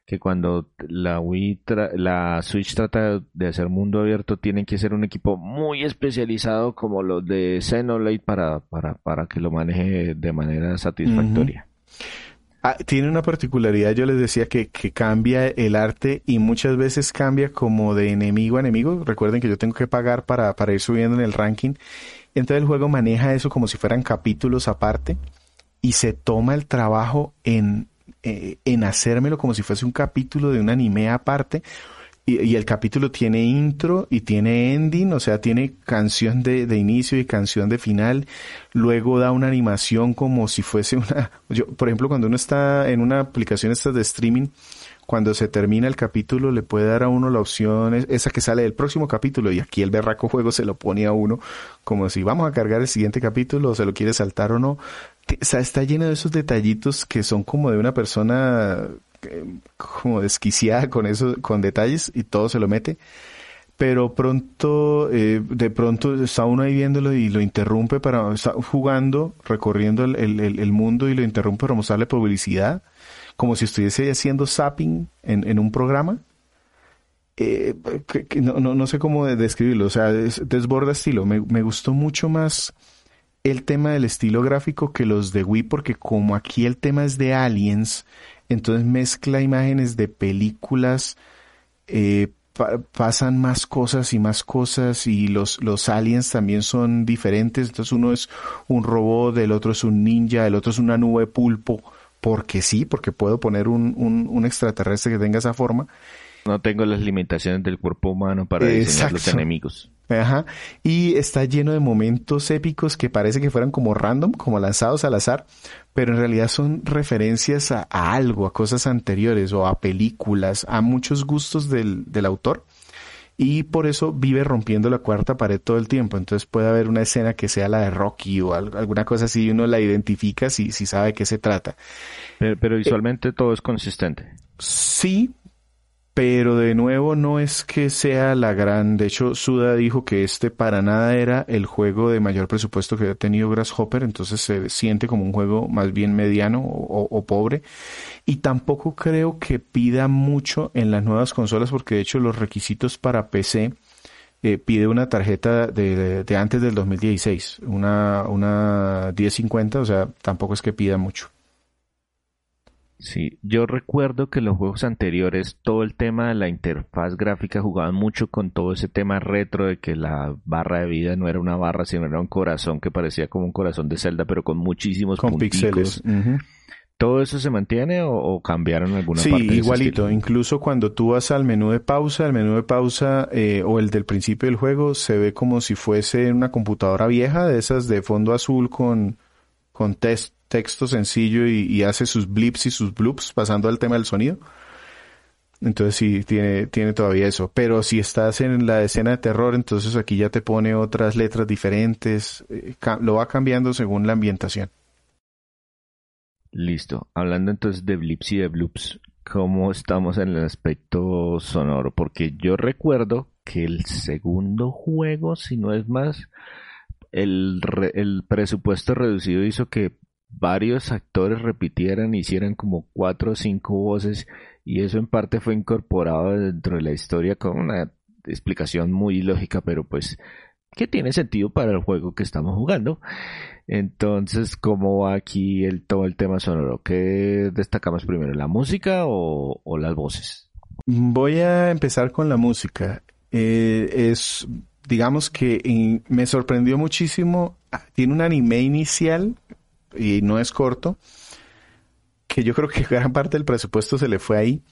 que cuando la Wii la Switch trata de hacer mundo abierto tienen que ser un equipo muy especializado como los de Xenoblade para, para, para que lo maneje de manera satisfactoria. Ah, tiene una particularidad, yo les decía que, que cambia el arte y muchas veces cambia como de enemigo a enemigo. Recuerden que yo tengo que pagar para, para ir subiendo en el ranking. Entonces el juego maneja eso como si fueran capítulos aparte y se toma el trabajo en, eh, en hacérmelo como si fuese un capítulo de un anime aparte y, el capítulo tiene intro y tiene ending, o sea, tiene canción de, de, inicio y canción de final. Luego da una animación como si fuese una... Yo, por ejemplo, cuando uno está en una aplicación esta de streaming, cuando se termina el capítulo le puede dar a uno la opción esa que sale del próximo capítulo y aquí el berraco juego se lo pone a uno como si vamos a cargar el siguiente capítulo o se lo quiere saltar o no. O sea, está lleno de esos detallitos que son como de una persona como desquiciada con eso, con detalles y todo se lo mete. Pero pronto, eh, de pronto está uno ahí viéndolo y lo interrumpe para, está jugando, recorriendo el, el, mundo y lo interrumpe para mostrarle publicidad, como si estuviese haciendo zapping en, en un programa. Eh, no, no, no, sé cómo describirlo, o sea, desborda estilo. Me, me gustó mucho más el tema del estilo gráfico que los de Wii, porque como aquí el tema es de aliens, entonces mezcla imágenes de películas, eh, pasan más cosas y más cosas y los, los aliens también son diferentes, entonces uno es un robot, el otro es un ninja, el otro es una nube pulpo, porque sí, porque puedo poner un, un, un extraterrestre que tenga esa forma. No tengo las limitaciones del cuerpo humano para diseñar los enemigos. Ajá. Y está lleno de momentos épicos que parece que fueran como random, como lanzados al azar, pero en realidad son referencias a, algo, a cosas anteriores o a películas, a muchos gustos del, del autor. Y por eso vive rompiendo la cuarta pared todo el tiempo. Entonces puede haber una escena que sea la de Rocky o alguna cosa así y uno la identifica si, si sabe de qué se trata. Pero, visualmente todo es consistente. Sí, pero de nuevo no es que sea la gran, de hecho Suda dijo que este para nada era el juego de mayor presupuesto que ha tenido Grasshopper, entonces se siente como un juego más bien mediano o, pobre y tampoco creo que pida mucho en las nuevas consolas porque de hecho los requisitos para PC eh, pide una tarjeta de, de, antes del 2016, una, una 1050, o sea, tampoco es que pida mucho. Sí, yo recuerdo que los juegos anteriores, todo el tema de la interfaz gráfica jugaban mucho con todo ese tema retro de que la barra de vida no era una barra, sino era un corazón que parecía como un corazón de Zelda, pero con muchísimos con píxeles. ¿Todo eso se mantiene o, cambiaron alguna sí, parte? Sí, igualito. Incluso cuando tú vas al menú de pausa, el menú de pausa eh, o el del principio del juego se ve como si fuese una computadora vieja, de esas de fondo azul con, con test texto sencillo y, hace sus blips y sus bloops pasando al tema del sonido. Entonces sí, tiene, tiene todavía eso. Pero si estás en la escena de terror, entonces aquí ya te pone otras letras diferentes. Eh, lo va cambiando según la ambientación. Listo. Hablando entonces de blips y de bloops, ¿cómo estamos en el aspecto sonoro? Porque yo recuerdo que el segundo juego, si no es más, el, el presupuesto reducido hizo que varios actores repitieran, hicieran como cuatro o cinco voces y eso en parte fue incorporado dentro de la historia con una explicación muy lógica, pero pues que tiene sentido para el juego que estamos jugando. Entonces, ¿cómo va aquí el, todo el tema sonoro? ¿Qué destacamos primero, la música o, las voces? Voy a empezar con la música. Eh, es, digamos que me sorprendió muchísimo. Ah, tiene un anime inicial y no es corto, que yo creo que gran parte del presupuesto se le fue ahí.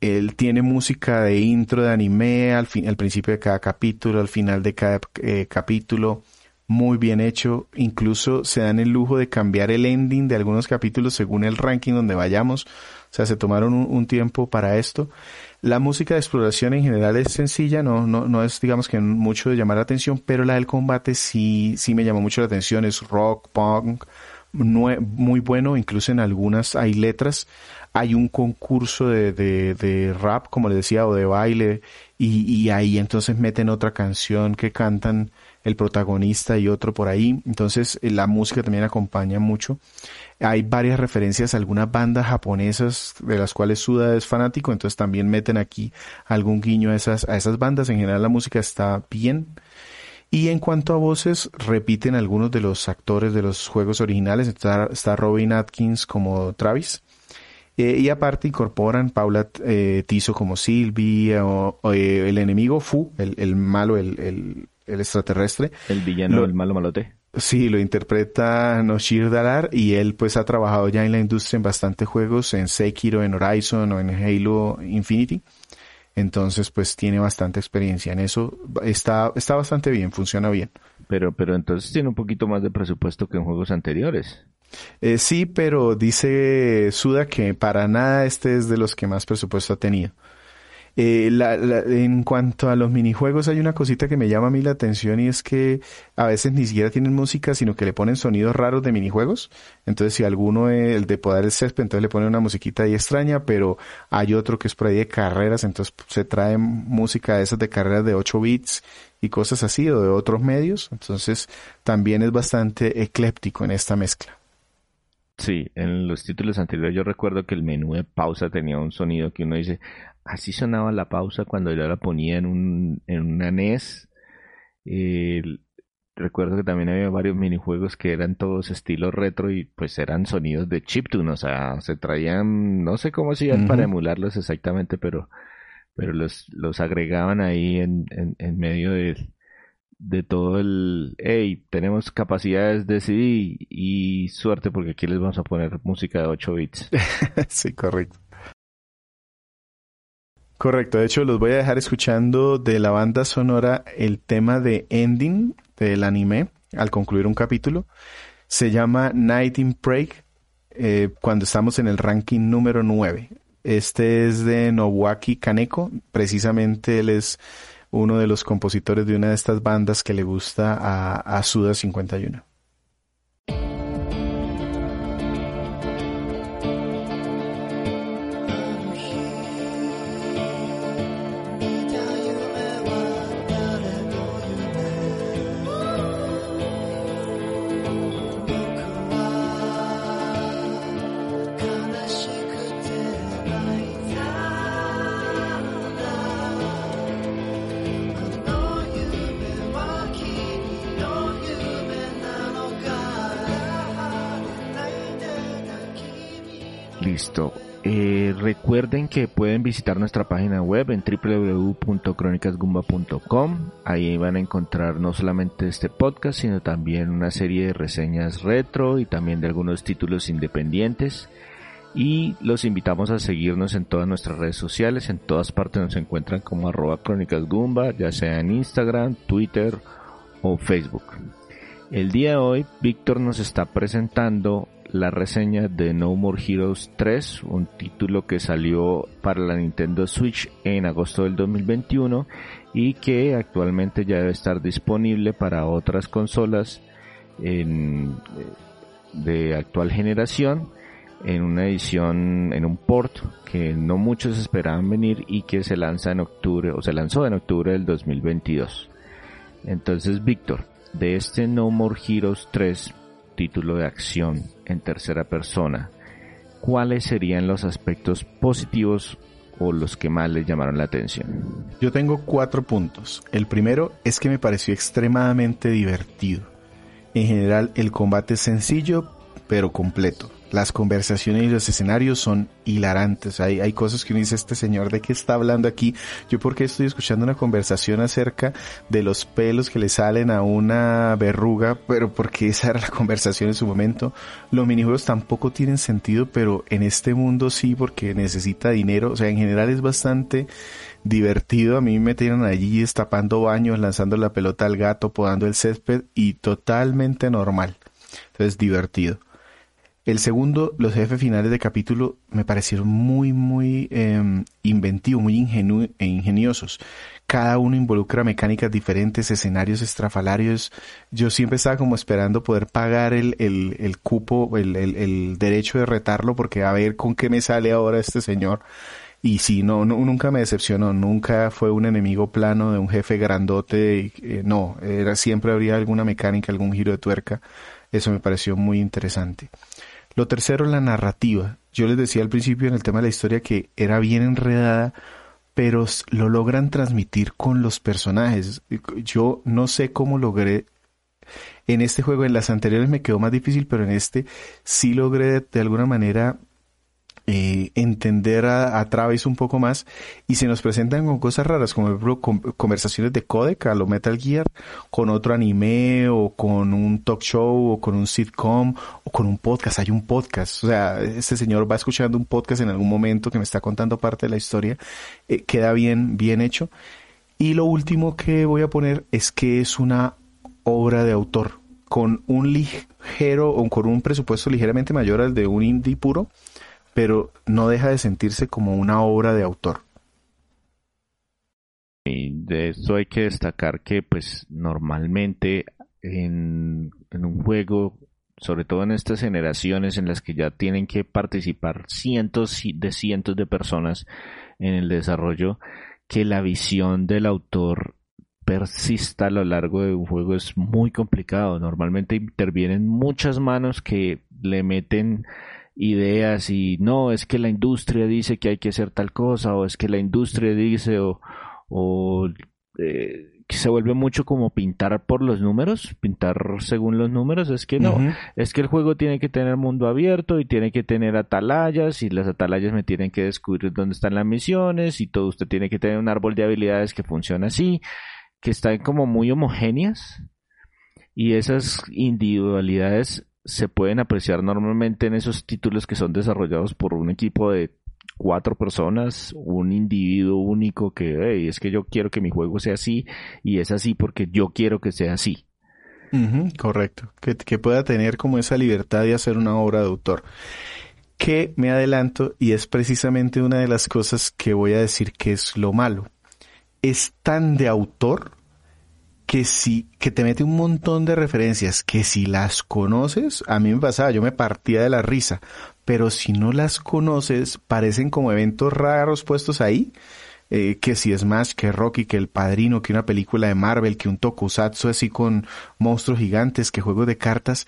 Él tiene música de intro de anime al, fin, al principio de cada capítulo, al final de cada eh, capítulo muy bien hecho. Incluso se dan el lujo de cambiar el ending de algunos capítulos según el ranking donde vayamos. O sea, se tomaron un, tiempo para esto. La música de exploración en general es sencilla, no, no, no es digamos que mucho de llamar la atención, pero la del combate sí, sí me llamó mucho la atención. Es rock, punk, muy bueno, incluso en algunas hay letras. Hay un concurso de, de, de rap, como les decía, o de baile, y, y ahí entonces meten otra canción que cantan el protagonista y otro por ahí. Entonces eh, la música también acompaña mucho. Hay varias referencias a algunas bandas japonesas de las cuales Suda es fanático, entonces también meten aquí algún guiño a esas, a esas bandas. En general la música está bien. Y en cuanto a voces, repiten algunos de los actores de los juegos originales. Está, está Robin Atkins como Travis. Eh, y aparte incorporan Paula eh, Tizo como Sylvie o, el enemigo Fu, el, el malo, el, el extraterrestre. El villano, el malo malote. Sí, lo interpreta Noshir Dalar y él pues ha trabajado ya en la industria en bastantes juegos, en Sekiro, en Horizon o en Halo Infinity. Entonces pues tiene bastante experiencia en eso. Está, está bastante bien, funciona bien. Pero, pero entonces tiene un poquito más de presupuesto que en juegos anteriores. Eh, sí, pero dice Suda que para nada este es de los que más presupuesto ha tenido. Eh, la, en cuanto a los minijuegos, hay una cosita que me llama a mí la atención y es que a veces ni siquiera tienen música, sino que le ponen sonidos raros de minijuegos. Entonces, si alguno, es el de podar el césped, entonces le ponen una musiquita ahí extraña, pero hay otro que es por ahí de carreras, entonces se trae música de esas de carreras de 8 bits y cosas así, o de otros medios. Entonces, también es bastante ecléptico en esta mezcla. Sí, en los títulos anteriores yo recuerdo que el menú de pausa tenía un sonido que uno dice, así sonaba la pausa cuando yo la ponía en, un, en una NES. recuerdo que también había varios minijuegos que eran todos estilo retro y pues eran sonidos de chiptune, o sea, se traían, no sé cómo hacían para emularlos exactamente, pero, pero los, los agregaban ahí en, en, en medio de, de todo el, hey, tenemos capacidades de CD y suerte porque aquí les vamos a poner música de 8 bits. sí, correcto. Correcto, de hecho los voy a dejar escuchando de la banda sonora el tema de ending del anime al concluir un capítulo. Se llama Night in Prague eh, cuando estamos en el ranking número 9. Este es de Nobuaki Kaneko, precisamente él es uno de los compositores de una de estas bandas que le gusta a, a Suda 51. Eh, recuerden que pueden visitar nuestra página web en www.cronicasgumba.com. Ahí van a encontrar no solamente este podcast, sino también una serie de reseñas retro y también de algunos títulos independientes. Y los invitamos a seguirnos en todas nuestras redes sociales. En todas partes nos encuentran como arroba crónicasgumba, ya sea en Instagram, Twitter o Facebook. El día de hoy, Víctor nos está presentando la reseña de No More Heroes 3, un título que salió para la Nintendo Switch en agosto del 2021 y que actualmente ya debe estar disponible para otras consolas de actual generación. en una edición, en un port que no muchos esperaban venir y que se lanza en octubre, o se lanzó en octubre del 2022. Entonces, Víctor, de este No More Heroes 3, título de acción en tercera persona, ¿cuáles serían los aspectos positivos o los que más les llamaron la atención? Yo tengo cuatro puntos. El primero es que me pareció extremadamente divertido. En general, el combate es sencillo, pero completo. Las conversaciones y los escenarios son hilarantes. Hay, hay cosas que uno dice, este señor, ¿de qué está hablando aquí? Yo porque estoy escuchando una conversación acerca de los pelos que le salen a una verruga, pero porque esa era la conversación en su momento. Los minijuegos tampoco tienen sentido, pero en este mundo sí, porque necesita dinero. O sea, en general es bastante divertido. A mí me tienen allí destapando baños, lanzando la pelota al gato, podando el césped y totalmente normal. Entonces, divertido. El segundo, los jefes finales de capítulo me parecieron muy, muy eh, inventivos, muy e ingeniosos. Cada uno involucra mecánicas diferentes, escenarios estrafalarios. Yo siempre estaba como esperando poder pagar el, el, el cupo, el, el, derecho de retarlo, porque a ver con qué me sale ahora este señor. Y sí, no, no, nunca me decepcionó, nunca fue un enemigo plano de un jefe grandote, eh, no, era, siempre habría alguna mecánica, algún giro de tuerca. Eso me pareció muy interesante. Lo tercero, la narrativa. Yo les decía al principio en el tema de la historia que era bien enredada, pero lo logran transmitir con los personajes. Yo no sé cómo logré en este juego, en las anteriores me quedó más difícil, pero en este sí logré de alguna manera eh, entender a, a, Travis un poco más y se nos presentan con cosas raras como conversaciones de codec a lo Metal Gear con otro anime o con un talk show o con un sitcom o con un podcast. Hay un podcast. O sea este señor va escuchando un podcast en algún momento que me está contando parte de la historia eh, queda bien bien hecho. Y lo último que voy a poner es que es una obra de autor con un ligero o con un presupuesto ligeramente mayor al de un indie puro pero no deja de sentirse como una obra de autor. Y de eso hay que destacar que pues normalmente en, en un juego, sobre todo en estas generaciones en las que ya tienen que participar cientos de cientos de personas en el desarrollo, que la visión del autor persista a lo largo de un juego es muy complicado. Normalmente intervienen muchas manos que le meten ideas y no, es que la industria dice que hay que hacer tal cosa o es que la industria dice o, o eh, que se vuelve mucho como pintar por los números, pintar según los números, es que no, es que el juego tiene que tener mundo abierto y tiene que tener atalayas y las atalayas me tienen que descubrir dónde están las misiones y todo usted tiene que tener un árbol de habilidades que funciona así, que están como muy homogéneas y esas individualidades se pueden apreciar normalmente en esos títulos que son desarrollados por un equipo de cuatro personas, un individuo único que es que yo quiero que mi juego sea así y es así porque yo quiero que sea así. correcto, que, que pueda tener como esa libertad de hacer una obra de autor. Que me adelanto y es precisamente una de las cosas que voy a decir que es lo malo. Es tan de autor que si, que te mete un montón de referencias que si las conoces, a mí me pasaba, yo me partía de la risa, pero si no las conoces, parecen como eventos raros puestos ahí, eh, que si es más que Rocky, que El Padrino, que una película de Marvel, que un tokusatsu así con monstruos gigantes, que juegos de cartas.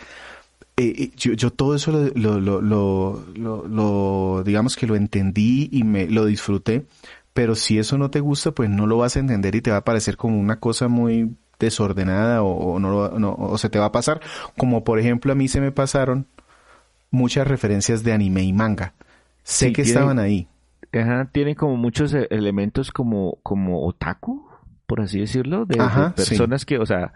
Eh, eh, yo, yo, todo eso lo, lo, lo, lo, digamos que lo entendí y me lo disfruté, pero si eso no te gusta, pues no lo vas a entender y te va a parecer como una cosa muy desordenada o, no, no, o se te va a pasar, como por ejemplo a mí se me pasaron muchas referencias de anime y manga. Sé que estaban ahí. Ajá, tienen como muchos e, elementos como, como otaku, por así decirlo, de, personas que, o sea,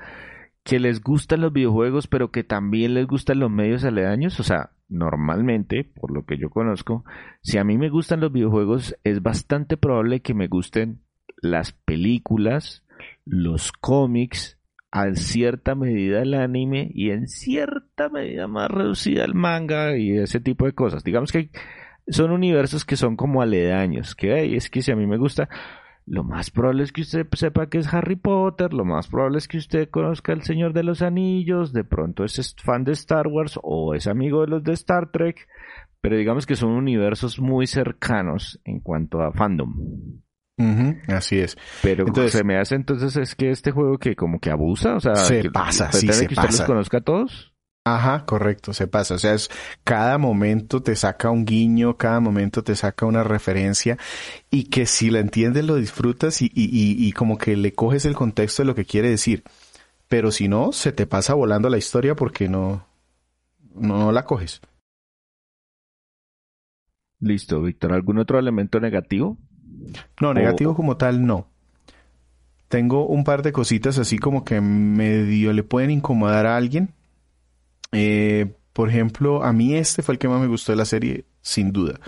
que les gustan los videojuegos, pero que también les gustan los medios aledaños. O sea, normalmente, por lo que yo conozco, si a mí me gustan los videojuegos, es bastante probable que me gusten las películas, los cómics, a cierta medida el anime y en cierta medida más reducida el manga y ese tipo de cosas. Digamos que son universos que son como aledaños, que es que si a mí me gusta, lo más probable es que usted sepa que es Harry Potter, lo más probable es que usted conozca El Señor de los Anillos, de pronto es fan de Star Wars o es amigo de los de Star Trek, pero digamos que son universos muy cercanos en cuanto a fandom. Así es. Pero entonces, se me hace entonces es que este juego que como que abusa, o sea, se pasa, sí, se que usted los conozca a todos. Ajá, correcto, se pasa. O sea, es cada momento te saca un guiño, cada momento te saca una referencia y que si la entiendes lo disfrutas y, y, y, y como que le coges el contexto de lo que quiere decir. Pero si no, se te pasa volando la historia porque no, no, la coges. Listo, Víctor. ¿Algún otro elemento negativo? No, negativo como tal no. Tengo un par de cositas así como que medio le pueden incomodar a alguien eh, por ejemplo, a mí este fue el que más me gustó de la serie, sin duda.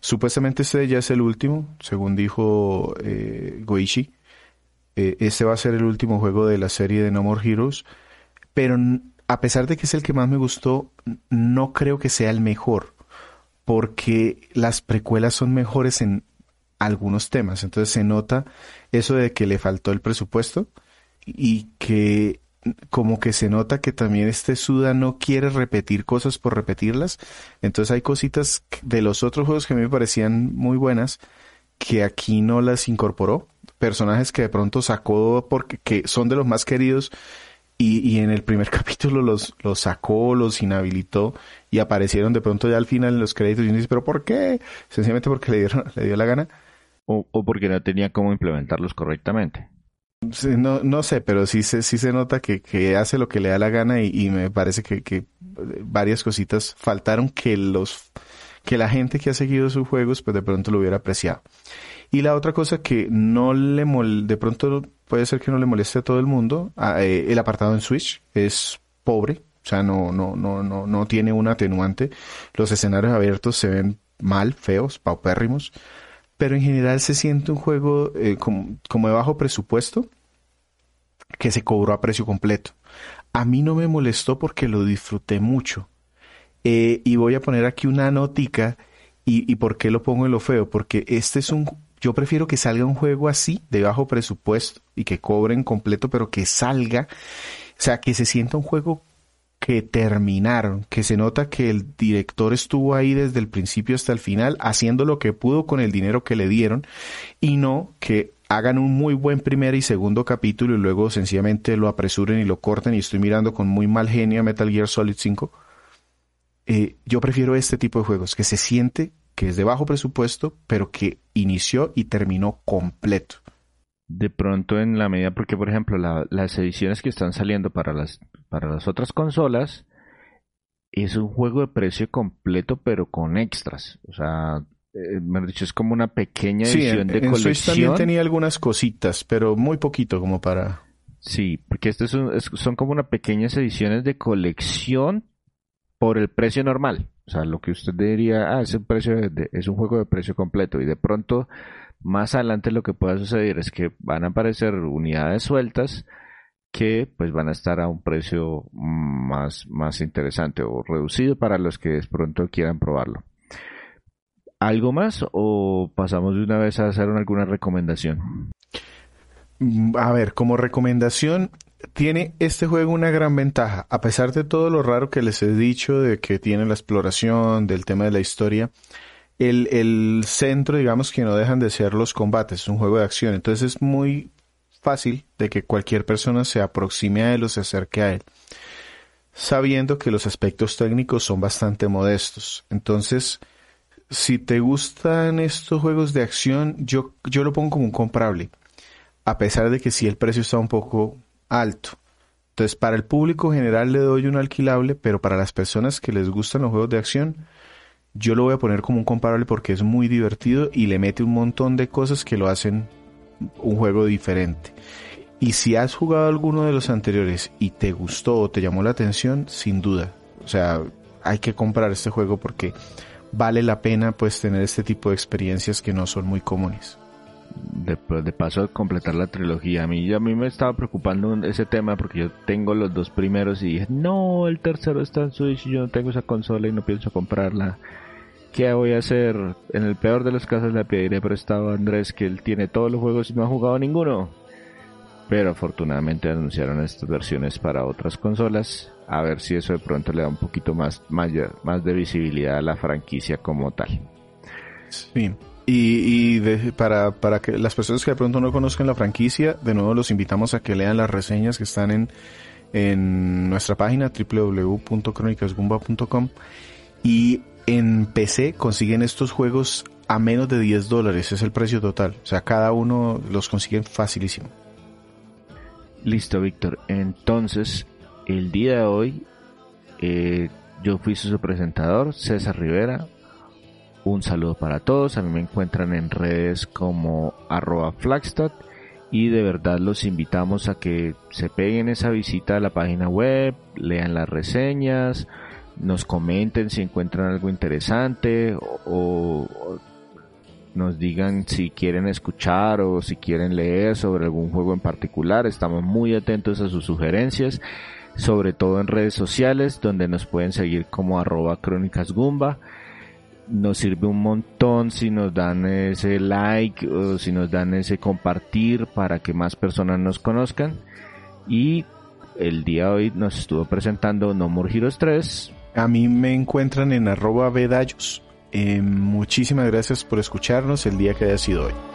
Supuestamente este ya es el último, según dijo eh, Goichi. Eh, este va a ser el último juego de la serie de No More Heroes. Pero a pesar de que es el que más me gustó, no creo que sea el mejor. Porque las precuelas son mejores en algunos temas. Entonces se nota eso de que le faltó el presupuesto y que como que se nota que también este Suda no quiere repetir cosas por repetirlas. Entonces hay cositas de los otros juegos que a mí me parecían muy buenas que aquí no las incorporó. Personajes que de pronto sacó porque que son de los más queridos y, y en el primer capítulo los, los sacó, los inhabilitó y aparecieron de pronto ya al final en los créditos y uno dice, pero ¿por qué? Sencillamente porque le, dieron, le dio la gana. O, o porque no tenía cómo implementarlos correctamente no, no sé, pero sí se, sí se nota que, que hace lo que le da la gana y, me parece que, que, varias cositas faltaron que los que la gente que ha seguido sus juegos pues de pronto lo hubiera apreciado. Y la otra cosa que no le mol, de pronto puede ser que no le moleste a todo el mundo, eh, el apartado en Switch es pobre, o sea, no, no, no, no, no tiene un atenuante. Los escenarios abiertos se ven mal, feos, paupérrimos pero en general se siente un juego eh, como, como, de bajo presupuesto que se cobró a precio completo. A mí no me molestó porque lo disfruté mucho. Eh, y voy a poner aquí una notica. Y, y por qué lo pongo en lo feo? Porque este es un... Yo prefiero que salga un juego así, de bajo presupuesto, y que cobren completo, pero que salga. O sea, que se sienta un juego que terminaron, que se nota que el director estuvo ahí desde el principio hasta el final, haciendo lo que pudo con el dinero que le dieron, y no que hagan un muy buen primer y segundo capítulo y luego sencillamente lo apresuren y lo corten y estoy mirando con muy mal genio a Metal Gear Solid 5. Eh, yo prefiero este tipo de juegos, que se siente que es de bajo presupuesto, pero que inició y terminó completo de pronto en la medida, porque por ejemplo las ediciones que están saliendo para las, para las otras consolas es un juego de precio completo pero con extras. O sea, eh, me dicho, es como una pequeña edición de colección. Switch también tenía algunas cositas, pero muy poquito como para... Sí, porque estos son, como una pequeñas ediciones de colección por el precio normal. O sea, lo que usted diría, ah, es un, precio es un juego de precio completo y de pronto más adelante lo que pueda suceder es que van a aparecer unidades sueltas que pues van a estar a un precio más, más interesante o reducido para los que de pronto quieran probarlo. ¿Algo más o pasamos de una vez a hacer alguna recomendación? Mm, a ver, como recomendación, tiene este juego una gran ventaja. A pesar de todo lo raro que les he dicho de que tiene la exploración, del tema de la historia, el, el centro, digamos, que no dejan de ser los combates, es un juego de acción, entonces es muy fácil de que cualquier persona se aproxime a él o se acerque a él, sabiendo que los aspectos técnicos son bastante modestos. Entonces, si te gustan estos juegos de acción, yo, yo lo pongo como un comprable, a pesar de que sí el precio está un poco alto. Entonces, para el público general le doy un alquilable, pero para las personas que les gustan los juegos de acción, yo lo voy a poner como un comparable porque es muy divertido y le mete un montón de cosas que lo hacen un juego diferente. Y si has jugado alguno de los anteriores y te gustó o te llamó la atención, sin duda. O sea, hay que comprar este juego porque vale la pena pues tener este tipo de experiencias que no son muy comunes. De, de paso a completar la trilogía, a mí, a mí me estaba preocupando ese tema porque yo tengo los dos primeros y dije, no, el tercero está en Switch y yo no tengo esa consola y no pienso comprarla. ¿Qué voy a hacer? En el peor de los casos le pediré prestado a Andrés que él tiene todos los juegos y no ha jugado ninguno. pero afortunadamente anunciaron estas versiones para otras consolas. A ver si eso de pronto le da un poquito más, más, de visibilidad a la franquicia como tal. Sí. Y, para, para que las personas que de pronto no conozcan la franquicia, de nuevo los invitamos a que lean las reseñas que están en, en nuestra página www.cronicasgumba.com y en PC consiguen estos juegos a menos de 10 dólares, es el precio total. O sea, cada uno los consigue facilísimo. Listo, Víctor. Entonces, el día de hoy, eh, yo fui su presentador, César Rivera. Un saludo para todos. A mí me encuentran en redes como arroba Flagstad. Y de verdad los invitamos a que se peguen esa visita a la página web, lean las reseñas, nos comenten si encuentran algo interesante o nos digan si quieren escuchar o si quieren leer sobre algún juego en particular. Estamos muy atentos a sus sugerencias, sobre todo en redes sociales, donde nos pueden seguir como arroba crónicas. Nos sirve un montón si nos dan ese like o si nos dan ese compartir para que más personas nos conozcan. Y el día de hoy nos estuvo presentando No More Heroes 3. A mí me encuentran en arroba bedallos. Eh, muchísimas gracias por escucharnos el día que haya sido hoy.